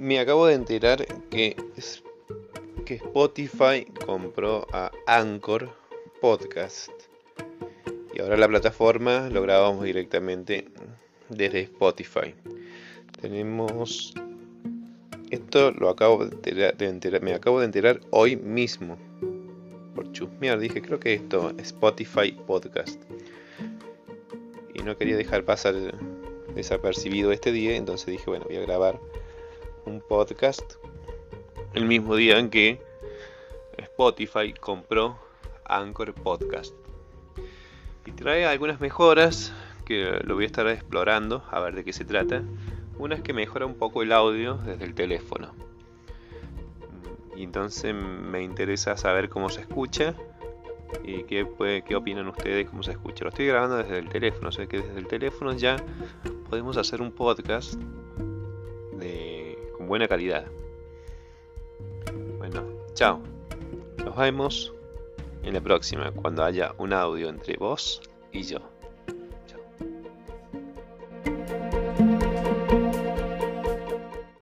Me acabo de enterar que, que Spotify compró a Anchor Podcast. Y ahora la plataforma lo grabamos directamente desde Spotify. Tenemos... Esto lo acabo de enterar, me acabo de enterar hoy mismo. Por chusmear, dije, creo que esto es Spotify Podcast. Y no quería dejar pasar desapercibido este día, entonces dije, bueno, voy a grabar un podcast el mismo día en que Spotify compró Anchor Podcast. Y trae algunas mejoras que lo voy a estar explorando, a ver de qué se trata. Una es que mejora un poco el audio desde el teléfono. Y entonces me interesa saber cómo se escucha y qué, qué opinan ustedes, cómo se escucha. Lo estoy grabando desde el teléfono, o sea que desde el teléfono ya podemos hacer un podcast buena calidad. Bueno, chao. Nos vemos en la próxima, cuando haya un audio entre vos y yo.